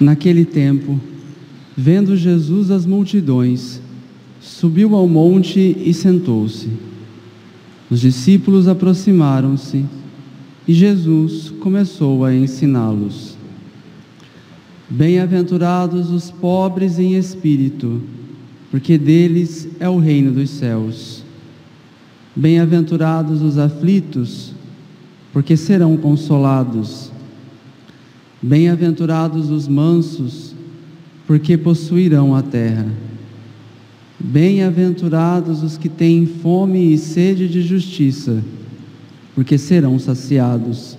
Naquele tempo, vendo Jesus as multidões, subiu ao monte e sentou-se. Os discípulos aproximaram-se e Jesus começou a ensiná-los. Bem-aventurados os pobres em espírito, porque deles é o reino dos céus. Bem-aventurados os aflitos, porque serão consolados. Bem-aventurados os mansos, porque possuirão a terra. Bem-aventurados os que têm fome e sede de justiça, porque serão saciados.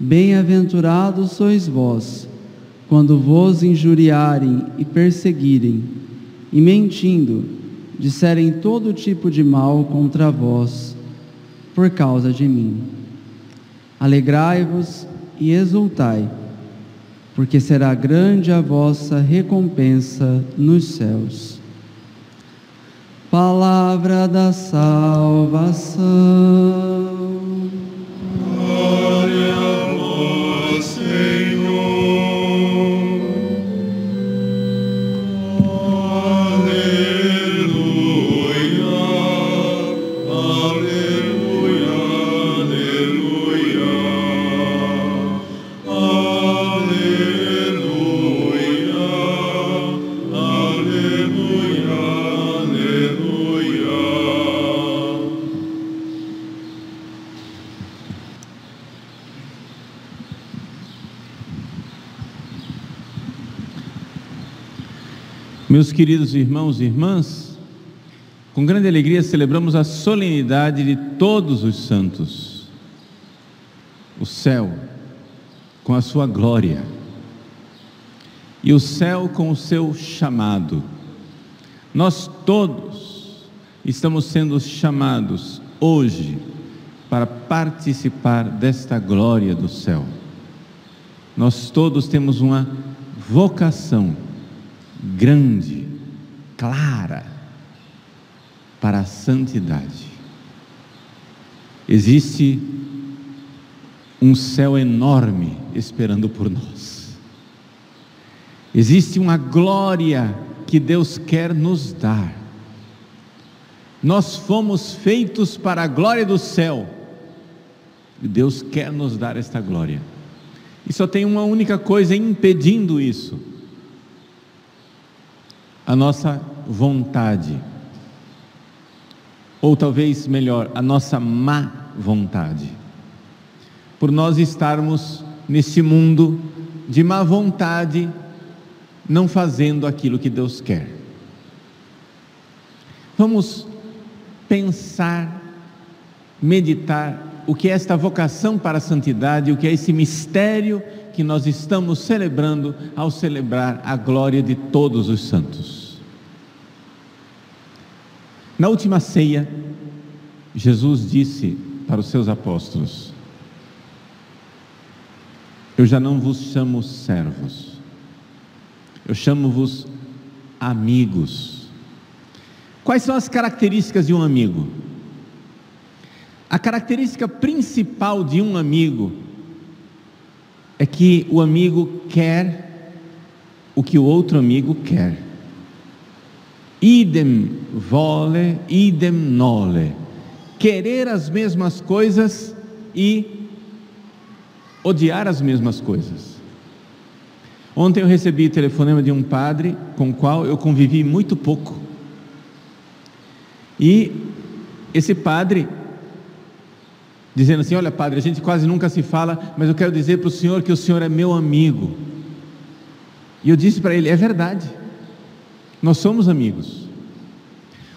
Bem-aventurados sois vós, quando vos injuriarem e perseguirem, e mentindo, disserem todo tipo de mal contra vós, por causa de mim. Alegrai-vos e exultai, porque será grande a vossa recompensa nos céus. Palavra da salvação. Queridos irmãos e irmãs, com grande alegria celebramos a solenidade de todos os santos. O céu com a sua glória e o céu com o seu chamado. Nós todos estamos sendo chamados hoje para participar desta glória do céu. Nós todos temos uma vocação grande, clara, para a santidade. Existe um céu enorme esperando por nós. Existe uma glória que Deus quer nos dar. Nós fomos feitos para a glória do céu. E Deus quer nos dar esta glória. E só tem uma única coisa impedindo isso: a nossa vontade. Ou talvez melhor, a nossa má vontade. Por nós estarmos nesse mundo de má vontade, não fazendo aquilo que Deus quer. Vamos pensar, meditar o que é esta vocação para a santidade, o que é esse mistério que nós estamos celebrando ao celebrar a glória de todos os santos. Na última ceia, Jesus disse para os seus apóstolos: Eu já não vos chamo servos, eu chamo-vos amigos. Quais são as características de um amigo? A característica principal de um amigo é que o amigo quer o que o outro amigo quer. Idem vole, idem nole. Querer as mesmas coisas e odiar as mesmas coisas. Ontem eu recebi telefonema de um padre com o qual eu convivi muito pouco. E esse padre dizendo assim: Olha, padre, a gente quase nunca se fala, mas eu quero dizer para o senhor que o senhor é meu amigo. E eu disse para ele: é verdade, nós somos amigos.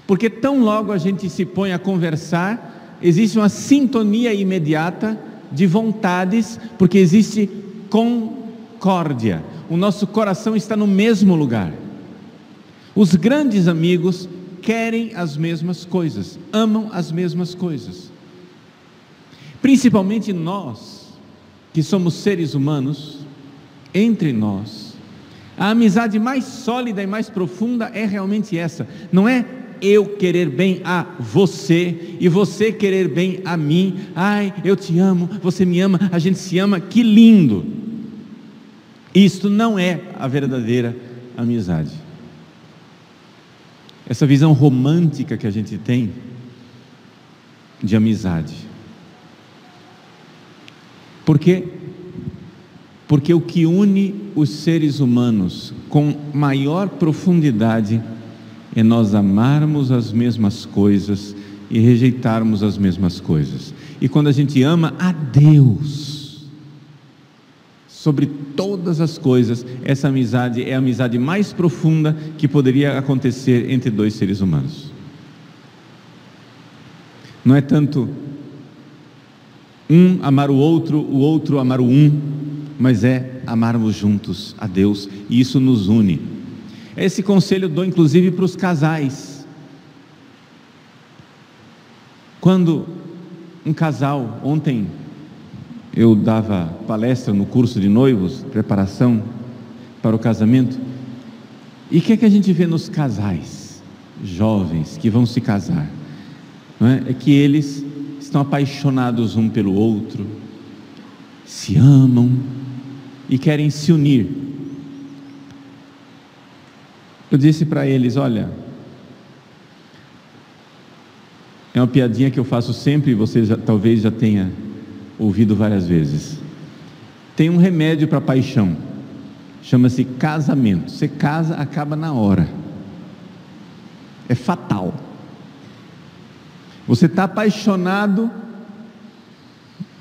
Porque tão logo a gente se põe a conversar, existe uma sintonia imediata de vontades, porque existe concórdia. O nosso coração está no mesmo lugar. Os grandes amigos querem as mesmas coisas, amam as mesmas coisas. Principalmente nós, que somos seres humanos, entre nós, a amizade mais sólida e mais profunda é realmente essa, não é eu querer bem a você e você querer bem a mim. Ai, eu te amo, você me ama, a gente se ama, que lindo. Isto não é a verdadeira amizade. Essa visão romântica que a gente tem de amizade. Por quê? Porque o que une os seres humanos com maior profundidade é nós amarmos as mesmas coisas e rejeitarmos as mesmas coisas. E quando a gente ama a Deus, sobre todas as coisas, essa amizade é a amizade mais profunda que poderia acontecer entre dois seres humanos. Não é tanto um amar o outro, o outro amar o um, mas é amarmos juntos a Deus, e isso nos une. Esse conselho eu dou inclusive para os casais. Quando um casal, ontem eu dava palestra no curso de noivos, preparação para o casamento, e o que é que a gente vê nos casais jovens que vão se casar? É? é que eles estão apaixonados um pelo outro, se amam e querem se unir eu disse para eles: olha, é uma piadinha que eu faço sempre, e você já, talvez já tenha ouvido várias vezes. Tem um remédio para paixão, chama-se casamento. Você casa, acaba na hora. É fatal. Você está apaixonado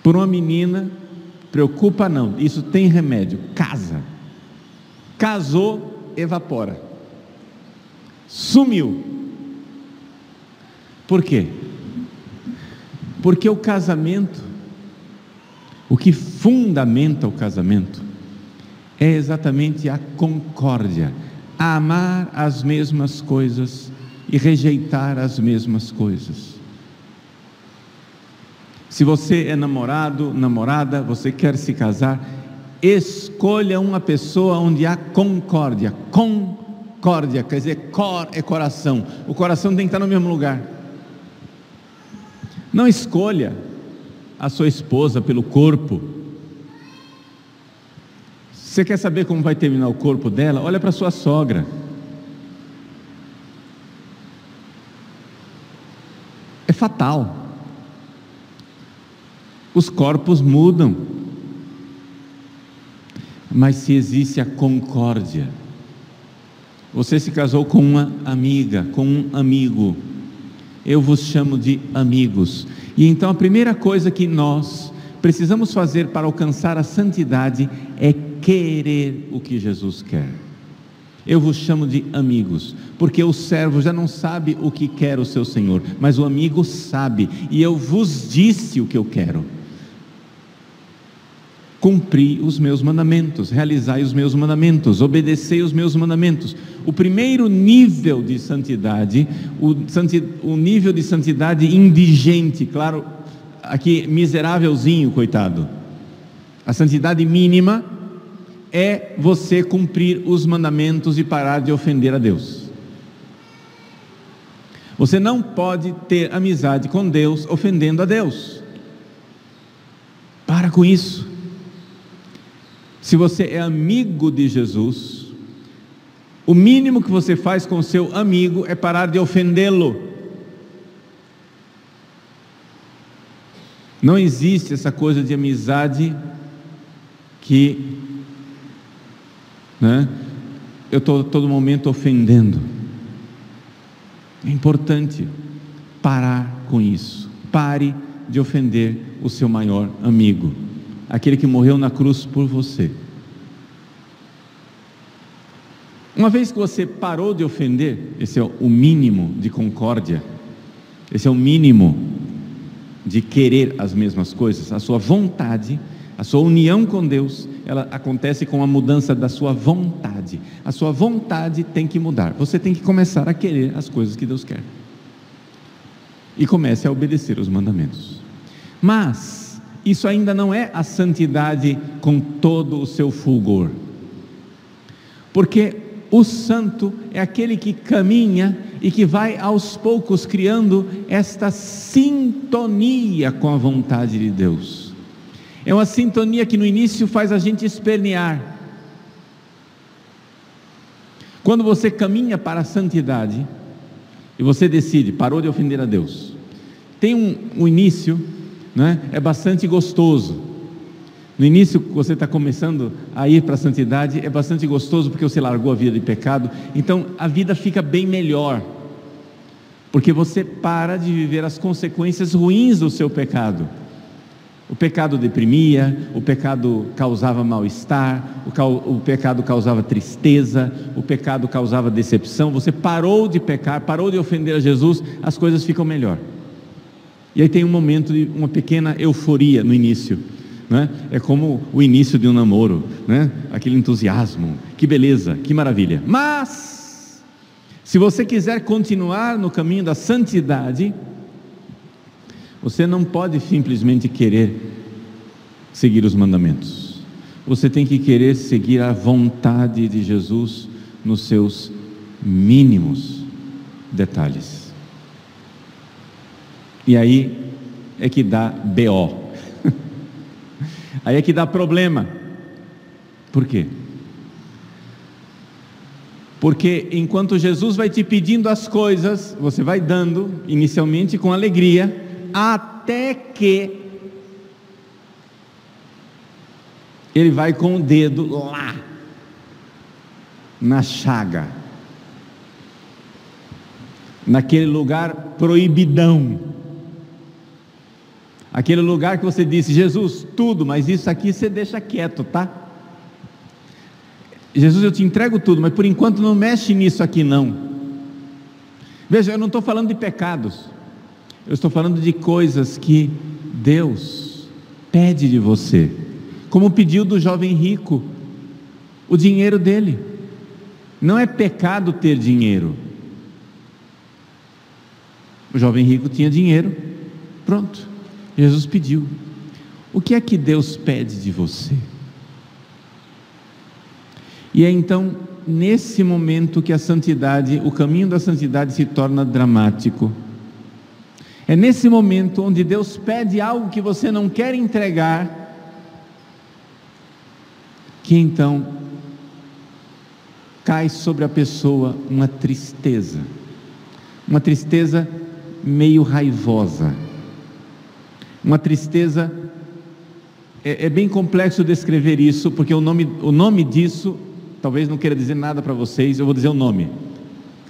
por uma menina, preocupa não, isso tem remédio, casa. Casou, evapora sumiu. Por quê? Porque o casamento, o que fundamenta o casamento, é exatamente a concórdia, a amar as mesmas coisas e rejeitar as mesmas coisas. Se você é namorado, namorada, você quer se casar, escolha uma pessoa onde há concórdia, concórdia Córdia, quer dizer, cor é coração. O coração tem que estar no mesmo lugar. Não escolha a sua esposa pelo corpo. Você quer saber como vai terminar o corpo dela? Olha para sua sogra. É fatal. Os corpos mudam. Mas se existe a concórdia, você se casou com uma amiga, com um amigo. Eu vos chamo de amigos. E então a primeira coisa que nós precisamos fazer para alcançar a santidade é querer o que Jesus quer. Eu vos chamo de amigos, porque o servo já não sabe o que quer o seu senhor, mas o amigo sabe, e eu vos disse o que eu quero cumpri os meus mandamentos, realizai os meus mandamentos, obedecei os meus mandamentos. O primeiro nível de santidade, o, o nível de santidade indigente, claro, aqui miserávelzinho, coitado. A santidade mínima é você cumprir os mandamentos e parar de ofender a Deus. Você não pode ter amizade com Deus ofendendo a Deus. Para com isso. Se você é amigo de Jesus, o mínimo que você faz com seu amigo é parar de ofendê-lo. Não existe essa coisa de amizade que né, eu estou todo momento ofendendo. É importante parar com isso. Pare de ofender o seu maior amigo aquele que morreu na cruz por você. Uma vez que você parou de ofender, esse é o mínimo de concórdia, esse é o mínimo de querer as mesmas coisas, a sua vontade, a sua união com Deus, ela acontece com a mudança da sua vontade. A sua vontade tem que mudar. Você tem que começar a querer as coisas que Deus quer. E comece a obedecer os mandamentos. Mas isso ainda não é a santidade com todo o seu fulgor. Porque o santo é aquele que caminha e que vai aos poucos criando esta sintonia com a vontade de Deus. É uma sintonia que no início faz a gente espernear. Quando você caminha para a santidade e você decide, parou de ofender a Deus, tem um, um início, né, é bastante gostoso no início, você está começando a ir para a santidade, é bastante gostoso porque você largou a vida de pecado, então a vida fica bem melhor, porque você para de viver as consequências ruins do seu pecado. O pecado deprimia, o pecado causava mal-estar, o, o, pecado causava tristeza, o pecado causava decepção. Você parou de pecar, parou de ofender a Jesus, as coisas ficam melhor. E aí tem um momento de uma pequena euforia no início né? é como o início de um namoro, né? aquele entusiasmo, que beleza, que maravilha. Mas, se você quiser continuar no caminho da santidade, você não pode simplesmente querer seguir os mandamentos, você tem que querer seguir a vontade de Jesus nos seus mínimos detalhes. E aí é que dá BO. Aí é que dá problema. Por quê? Porque enquanto Jesus vai te pedindo as coisas, você vai dando, inicialmente com alegria, até que ele vai com o dedo lá, na chaga, naquele lugar proibidão Aquele lugar que você disse, Jesus, tudo, mas isso aqui você deixa quieto, tá? Jesus, eu te entrego tudo, mas por enquanto não mexe nisso aqui não. Veja, eu não estou falando de pecados, eu estou falando de coisas que Deus pede de você, como pediu do jovem rico, o dinheiro dele. Não é pecado ter dinheiro. O jovem rico tinha dinheiro, pronto. Jesus pediu. O que é que Deus pede de você? E é então nesse momento que a santidade, o caminho da santidade se torna dramático. É nesse momento onde Deus pede algo que você não quer entregar, que então cai sobre a pessoa uma tristeza, uma tristeza meio raivosa uma tristeza. É, é bem complexo descrever isso, porque o nome, o nome disso, talvez não queira dizer nada para vocês, eu vou dizer o nome.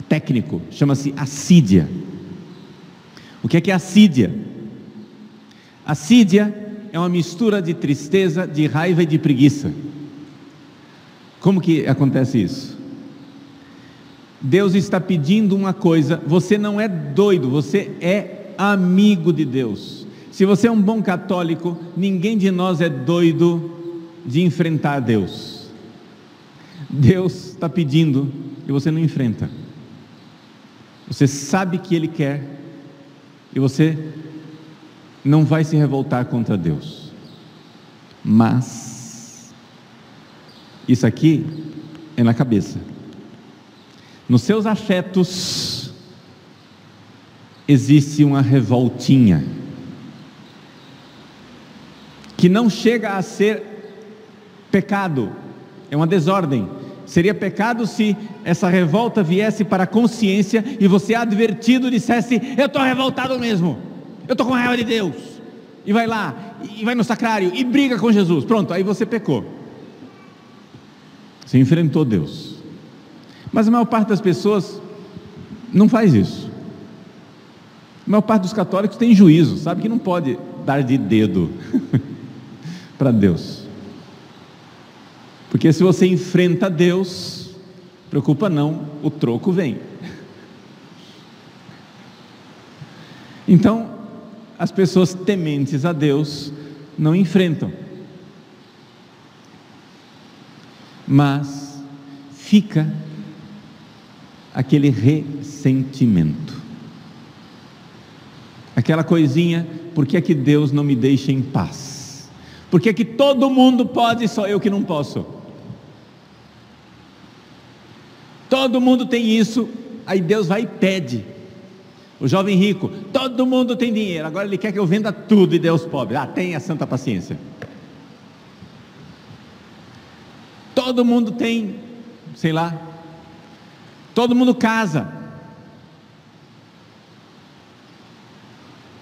Técnico, chama-se assídia. O que é que é assídia? Assídia é uma mistura de tristeza, de raiva e de preguiça. Como que acontece isso? Deus está pedindo uma coisa, você não é doido, você é amigo de Deus. Se você é um bom católico, ninguém de nós é doido de enfrentar Deus. Deus está pedindo e você não enfrenta. Você sabe que Ele quer e você não vai se revoltar contra Deus. Mas, isso aqui é na cabeça. Nos seus afetos existe uma revoltinha que não chega a ser pecado, é uma desordem. Seria pecado se essa revolta viesse para a consciência e você advertido dissesse: Eu estou revoltado mesmo, eu estou com raiva de Deus. E vai lá, e vai no sacrário, e briga com Jesus. Pronto, aí você pecou. Você enfrentou Deus. Mas a maior parte das pessoas não faz isso. A maior parte dos católicos tem juízo, sabe que não pode dar de dedo. para Deus. Porque se você enfrenta Deus, Preocupa não, o troco vem. Então, as pessoas tementes a Deus não enfrentam. Mas fica aquele ressentimento. Aquela coisinha, por que é que Deus não me deixa em paz? Por que que todo mundo pode e só eu que não posso? Todo mundo tem isso, aí Deus vai e pede. O jovem rico, todo mundo tem dinheiro, agora ele quer que eu venda tudo e Deus pobre. Ah, tenha santa paciência. Todo mundo tem, sei lá, todo mundo casa.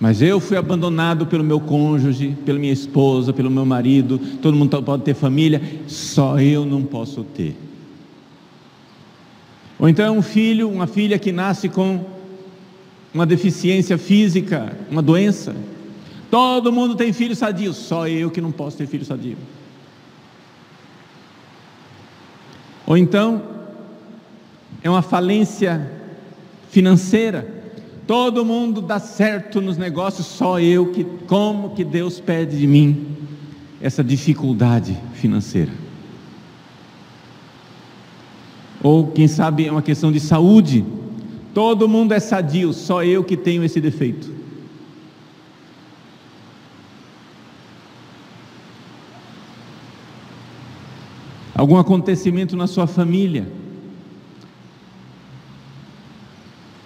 Mas eu fui abandonado pelo meu cônjuge, pela minha esposa, pelo meu marido, todo mundo pode ter família, só eu não posso ter. Ou então é um filho, uma filha que nasce com uma deficiência física, uma doença. Todo mundo tem filho sadio, só eu que não posso ter filho sadio. Ou então é uma falência financeira. Todo mundo dá certo nos negócios, só eu que como que Deus pede de mim essa dificuldade financeira. Ou quem sabe é uma questão de saúde. Todo mundo é sadio, só eu que tenho esse defeito. Algum acontecimento na sua família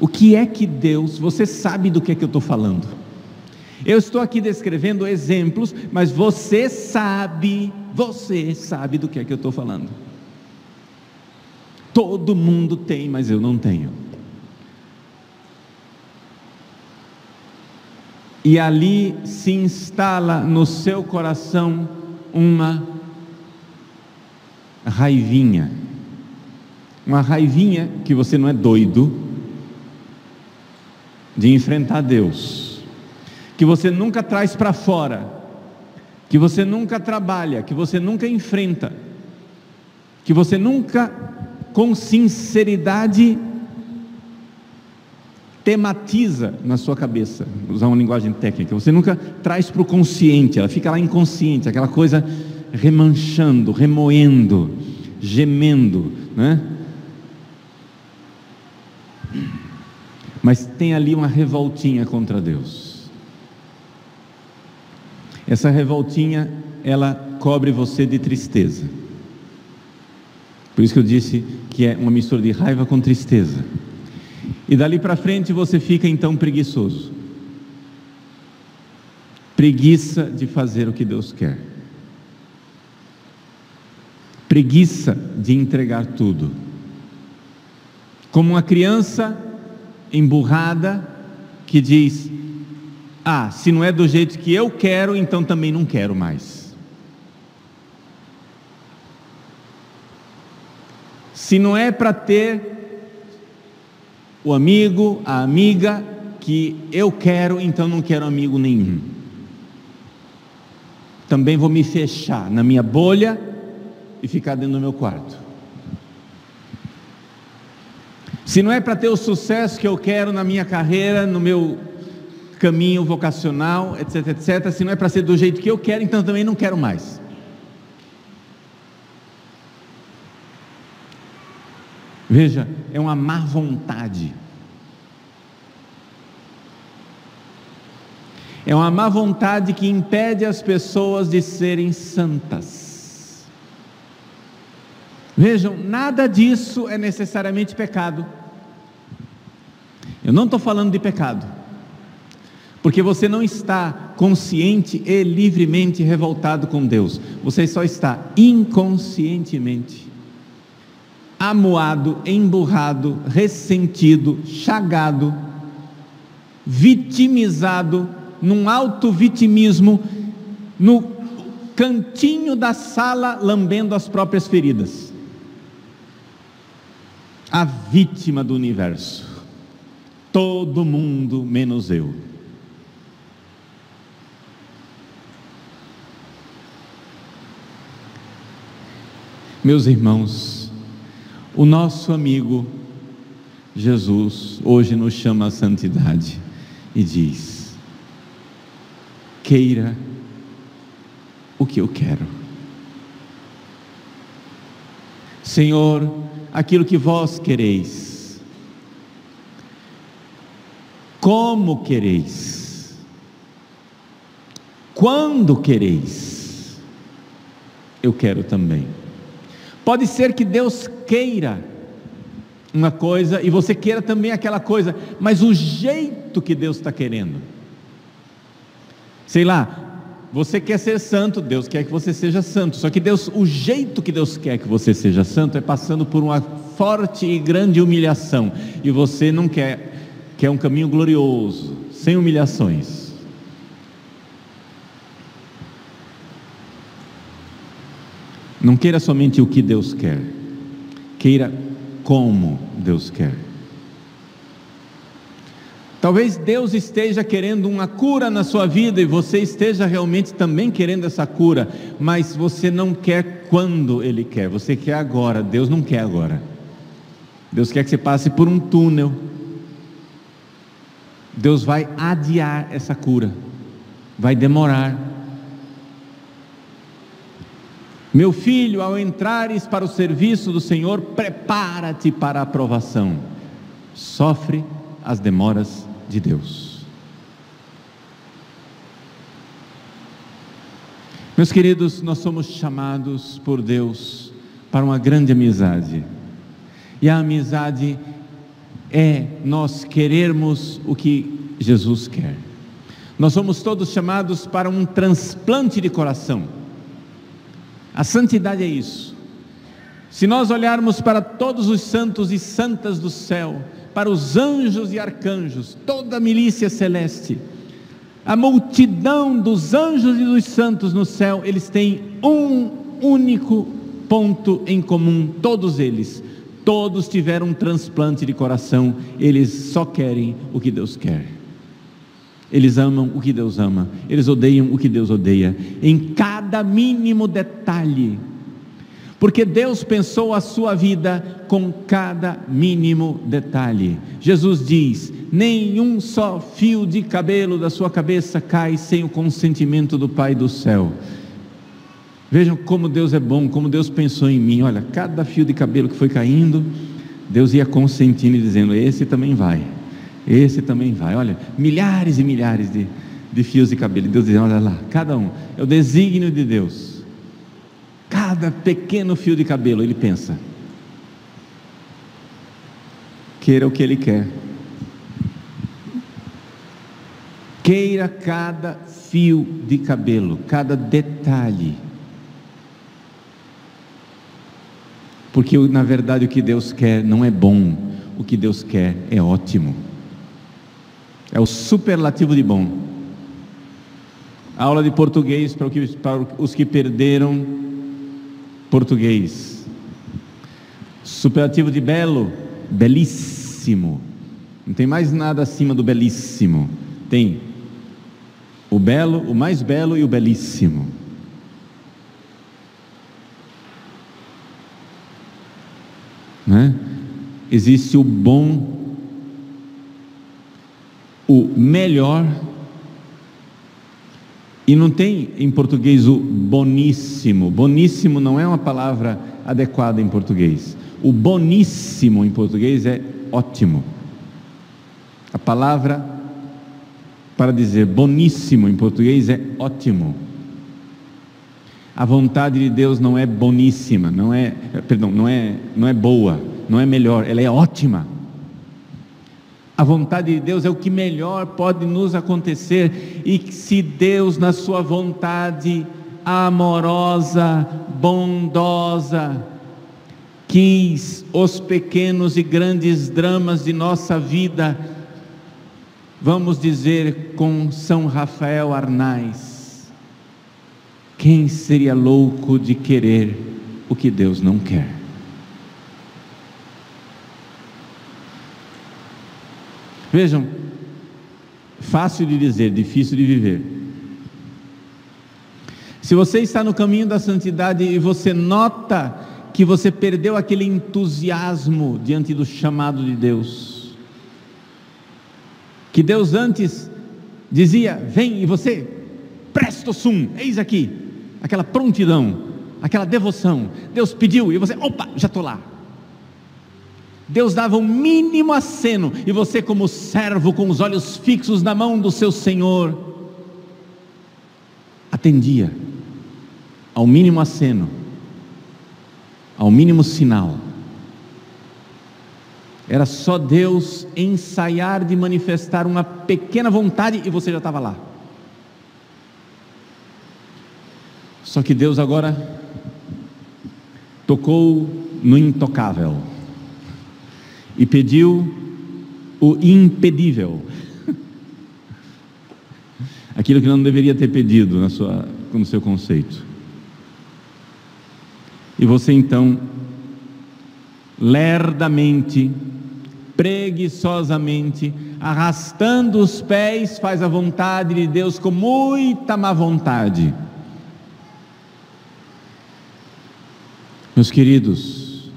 O que é que Deus, você sabe do que é que eu estou falando? Eu estou aqui descrevendo exemplos, mas você sabe, você sabe do que é que eu estou falando. Todo mundo tem, mas eu não tenho. E ali se instala no seu coração uma raivinha. Uma raivinha que você não é doido, de enfrentar Deus, que você nunca traz para fora, que você nunca trabalha, que você nunca enfrenta, que você nunca, com sinceridade, tematiza na sua cabeça, usar uma linguagem técnica, você nunca traz para o consciente, ela fica lá inconsciente, aquela coisa remanchando, remoendo, gemendo, né? Mas tem ali uma revoltinha contra Deus. Essa revoltinha, ela cobre você de tristeza. Por isso que eu disse que é uma mistura de raiva com tristeza. E dali para frente você fica então preguiçoso. Preguiça de fazer o que Deus quer. Preguiça de entregar tudo. Como uma criança emburrada que diz: Ah, se não é do jeito que eu quero, então também não quero mais. Se não é para ter o amigo, a amiga que eu quero, então não quero amigo nenhum. Também vou me fechar na minha bolha e ficar dentro do meu quarto. Se não é para ter o sucesso que eu quero na minha carreira, no meu caminho vocacional, etc, etc, se não é para ser do jeito que eu quero, então também não quero mais. Veja, é uma má vontade. É uma má vontade que impede as pessoas de serem santas. Vejam, nada disso é necessariamente pecado. Eu não estou falando de pecado, porque você não está consciente e livremente revoltado com Deus, você só está inconscientemente amuado, emburrado, ressentido, chagado, vitimizado, num auto-vitimismo, no cantinho da sala, lambendo as próprias feridas. A vítima do universo. Todo mundo menos eu. Meus irmãos, O nosso amigo Jesus hoje nos chama à santidade e diz: queira o que eu quero. Senhor, aquilo que vós quereis, como quereis, quando quereis, eu quero também. Pode ser que Deus queira uma coisa e você queira também aquela coisa, mas o jeito que Deus está querendo, sei lá, você quer ser santo, Deus quer que você seja santo. Só que Deus, o jeito que Deus quer que você seja santo é passando por uma forte e grande humilhação. E você não quer, quer um caminho glorioso, sem humilhações. Não queira somente o que Deus quer, queira como Deus quer. Talvez Deus esteja querendo uma cura na sua vida e você esteja realmente também querendo essa cura, mas você não quer quando Ele quer, você quer agora, Deus não quer agora. Deus quer que você passe por um túnel. Deus vai adiar essa cura, vai demorar. Meu filho, ao entrares para o serviço do Senhor, prepara-te para a aprovação. Sofre as demoras de Deus. Meus queridos, nós somos chamados por Deus para uma grande amizade. E a amizade é nós querermos o que Jesus quer. Nós somos todos chamados para um transplante de coração. A santidade é isso. Se nós olharmos para todos os santos e santas do céu, para os anjos e arcanjos, toda a milícia celeste, a multidão dos anjos e dos santos no céu, eles têm um único ponto em comum, todos eles. Todos tiveram um transplante de coração, eles só querem o que Deus quer. Eles amam o que Deus ama, eles odeiam o que Deus odeia, em cada mínimo detalhe porque Deus pensou a sua vida com cada mínimo detalhe. Jesus diz: nenhum só fio de cabelo da sua cabeça cai sem o consentimento do Pai do céu. Vejam como Deus é bom, como Deus pensou em mim. Olha, cada fio de cabelo que foi caindo, Deus ia consentindo e dizendo: esse também vai, esse também vai. Olha, milhares e milhares de, de fios de cabelo. Deus dizendo: olha lá, cada um, é o desígnio de Deus cada pequeno fio de cabelo, ele pensa. Queira o que ele quer. Queira cada fio de cabelo, cada detalhe. Porque na verdade o que Deus quer não é bom, o que Deus quer é ótimo. É o superlativo de bom. Aula de português para os que perderam português. Superlativo de belo, belíssimo. Não tem mais nada acima do belíssimo. Tem o belo, o mais belo e o belíssimo. Né? Existe o bom, o melhor e não tem em português o boníssimo. Boníssimo não é uma palavra adequada em português. O boníssimo em português é ótimo. A palavra para dizer boníssimo em português é ótimo. A vontade de Deus não é boníssima, não é, perdão, não é, não é boa, não é melhor, ela é ótima. A vontade de Deus é o que melhor pode nos acontecer, e se Deus, na Sua vontade amorosa, bondosa, quis os pequenos e grandes dramas de nossa vida, vamos dizer com São Rafael Arnais: quem seria louco de querer o que Deus não quer? Vejam, fácil de dizer, difícil de viver. Se você está no caminho da santidade e você nota que você perdeu aquele entusiasmo diante do chamado de Deus. Que Deus antes dizia: Vem, e você, presto sum, eis aqui, aquela prontidão, aquela devoção. Deus pediu, e você, opa, já estou lá. Deus dava um mínimo aceno, e você, como servo, com os olhos fixos na mão do seu Senhor, atendia ao mínimo aceno, ao mínimo sinal. Era só Deus ensaiar de manifestar uma pequena vontade e você já estava lá. Só que Deus agora tocou no intocável e pediu o impedível. Aquilo que não deveria ter pedido na sua, no seu conceito. E você então, lerdamente, preguiçosamente, arrastando os pés, faz a vontade de Deus com muita má vontade. Meus queridos,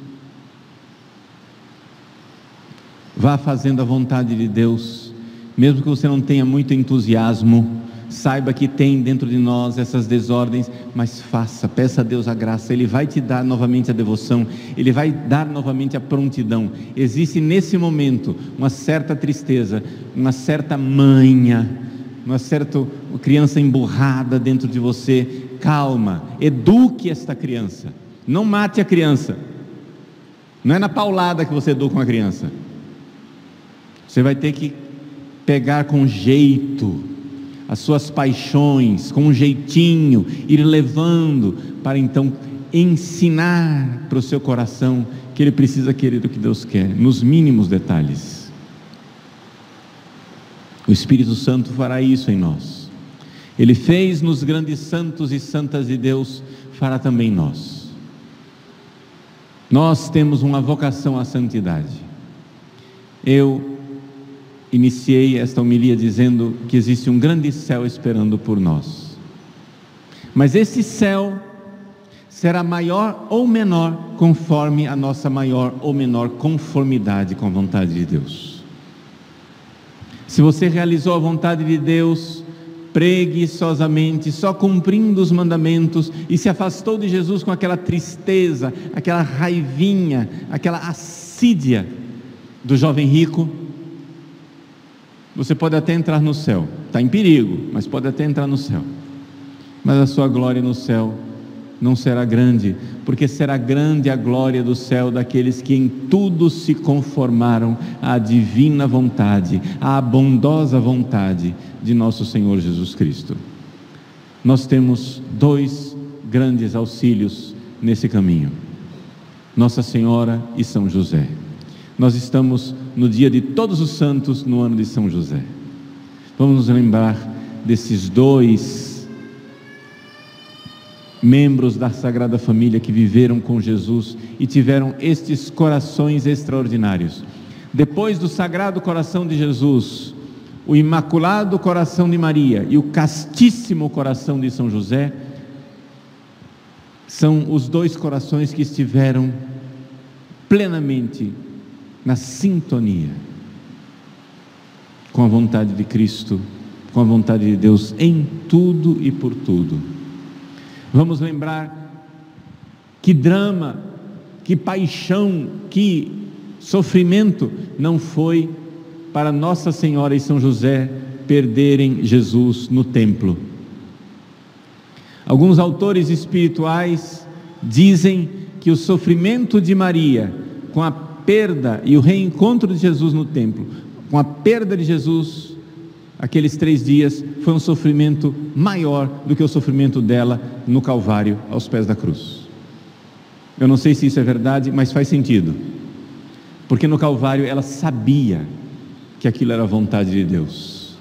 vá fazendo a vontade de Deus, mesmo que você não tenha muito entusiasmo, saiba que tem dentro de nós essas desordens, mas faça, peça a Deus a graça, Ele vai te dar novamente a devoção, Ele vai dar novamente a prontidão. Existe nesse momento uma certa tristeza, uma certa manha, uma certa criança emburrada dentro de você. Calma, eduque esta criança, não mate a criança. Não é na paulada que você educa uma criança. Você vai ter que pegar com jeito as suas paixões, com um jeitinho, ir levando, para então ensinar para o seu coração que ele precisa querer o que Deus quer, nos mínimos detalhes. O Espírito Santo fará isso em nós. Ele fez nos grandes santos e santas de Deus, fará também em nós. Nós temos uma vocação à santidade. Eu iniciei esta homilia dizendo que existe um grande céu esperando por nós. Mas esse céu será maior ou menor conforme a nossa maior ou menor conformidade com a vontade de Deus. Se você realizou a vontade de Deus preguiçosamente, só cumprindo os mandamentos e se afastou de Jesus com aquela tristeza, aquela raivinha, aquela assídia do jovem rico, você pode até entrar no céu, está em perigo, mas pode até entrar no céu. Mas a sua glória no céu não será grande, porque será grande a glória do céu daqueles que em tudo se conformaram à divina vontade, à bondosa vontade de nosso Senhor Jesus Cristo. Nós temos dois grandes auxílios nesse caminho: Nossa Senhora e São José. Nós estamos no dia de Todos os Santos, no ano de São José. Vamos nos lembrar desses dois membros da Sagrada Família que viveram com Jesus e tiveram estes corações extraordinários. Depois do Sagrado Coração de Jesus, o Imaculado Coração de Maria e o Castíssimo Coração de São José, são os dois corações que estiveram plenamente na sintonia com a vontade de Cristo, com a vontade de Deus em tudo e por tudo. Vamos lembrar que drama, que paixão, que sofrimento não foi para Nossa Senhora e São José perderem Jesus no templo. Alguns autores espirituais dizem que o sofrimento de Maria com a perda e o reencontro de Jesus no templo, com a perda de Jesus, aqueles três dias, foi um sofrimento maior do que o sofrimento dela no Calvário, aos pés da cruz. Eu não sei se isso é verdade, mas faz sentido, porque no Calvário ela sabia que aquilo era a vontade de Deus,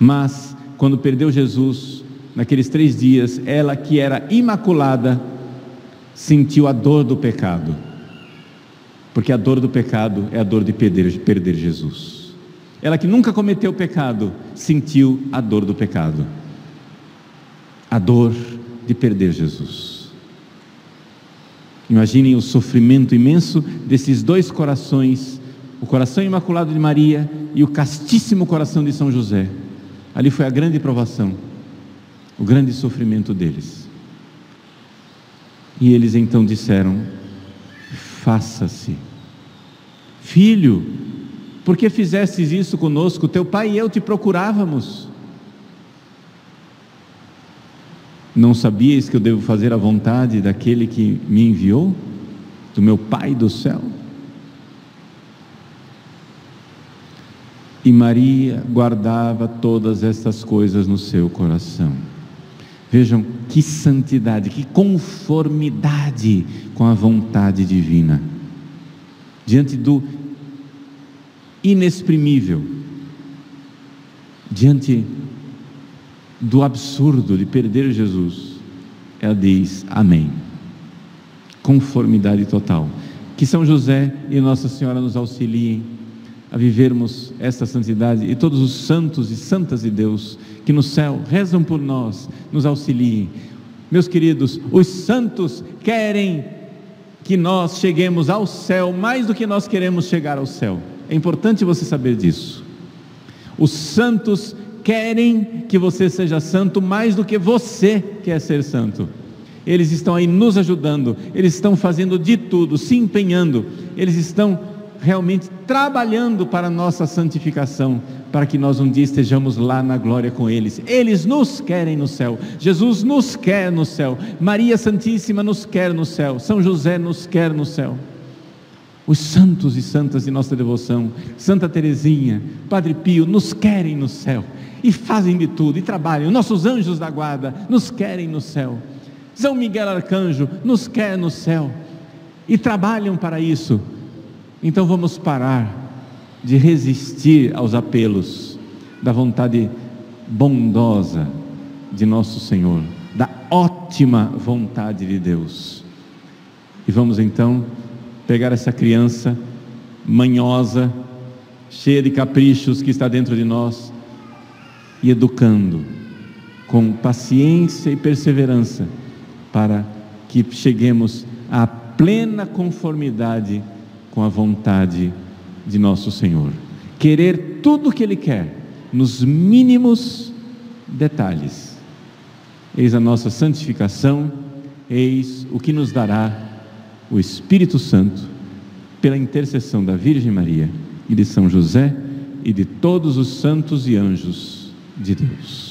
mas quando perdeu Jesus, naqueles três dias, ela que era imaculada, sentiu a dor do pecado porque a dor do pecado é a dor de perder, perder Jesus. Ela que nunca cometeu pecado, sentiu a dor do pecado, a dor de perder Jesus. Imaginem o sofrimento imenso desses dois corações, o coração imaculado de Maria e o castíssimo coração de São José. Ali foi a grande provação, o grande sofrimento deles. E eles então disseram: Faça-se, filho, por que fizestes isso conosco? Teu pai e eu te procurávamos. Não sabias que eu devo fazer a vontade daquele que me enviou, do meu Pai do céu? E Maria guardava todas estas coisas no seu coração. Vejam que santidade, que conformidade com a vontade divina. Diante do inexprimível, diante do absurdo de perder Jesus, ela diz amém. Conformidade total. Que São José e Nossa Senhora nos auxiliem a vivermos esta santidade e todos os santos e santas de Deus que no céu rezam por nós, nos auxiliem. Meus queridos, os santos querem que nós cheguemos ao céu mais do que nós queremos chegar ao céu. É importante você saber disso. Os santos querem que você seja santo mais do que você quer ser santo. Eles estão aí nos ajudando, eles estão fazendo de tudo, se empenhando, eles estão realmente trabalhando para a nossa santificação, para que nós um dia estejamos lá na glória com eles. Eles nos querem no céu, Jesus nos quer no céu, Maria Santíssima nos quer no céu, São José nos quer no céu os santos e santas de nossa devoção, Santa Teresinha, Padre Pio, nos querem no céu e fazem de tudo e trabalham. Nossos anjos da guarda nos querem no céu. São Miguel Arcanjo nos quer no céu e trabalham para isso. Então vamos parar de resistir aos apelos da vontade bondosa de nosso Senhor, da ótima vontade de Deus. E vamos então pegar essa criança manhosa, cheia de caprichos que está dentro de nós e educando com paciência e perseverança para que cheguemos à plena conformidade com a vontade de nosso Senhor. Querer tudo o que Ele quer, nos mínimos detalhes. Eis a nossa santificação, eis o que nos dará o Espírito Santo, pela intercessão da Virgem Maria e de São José e de todos os santos e anjos de Deus.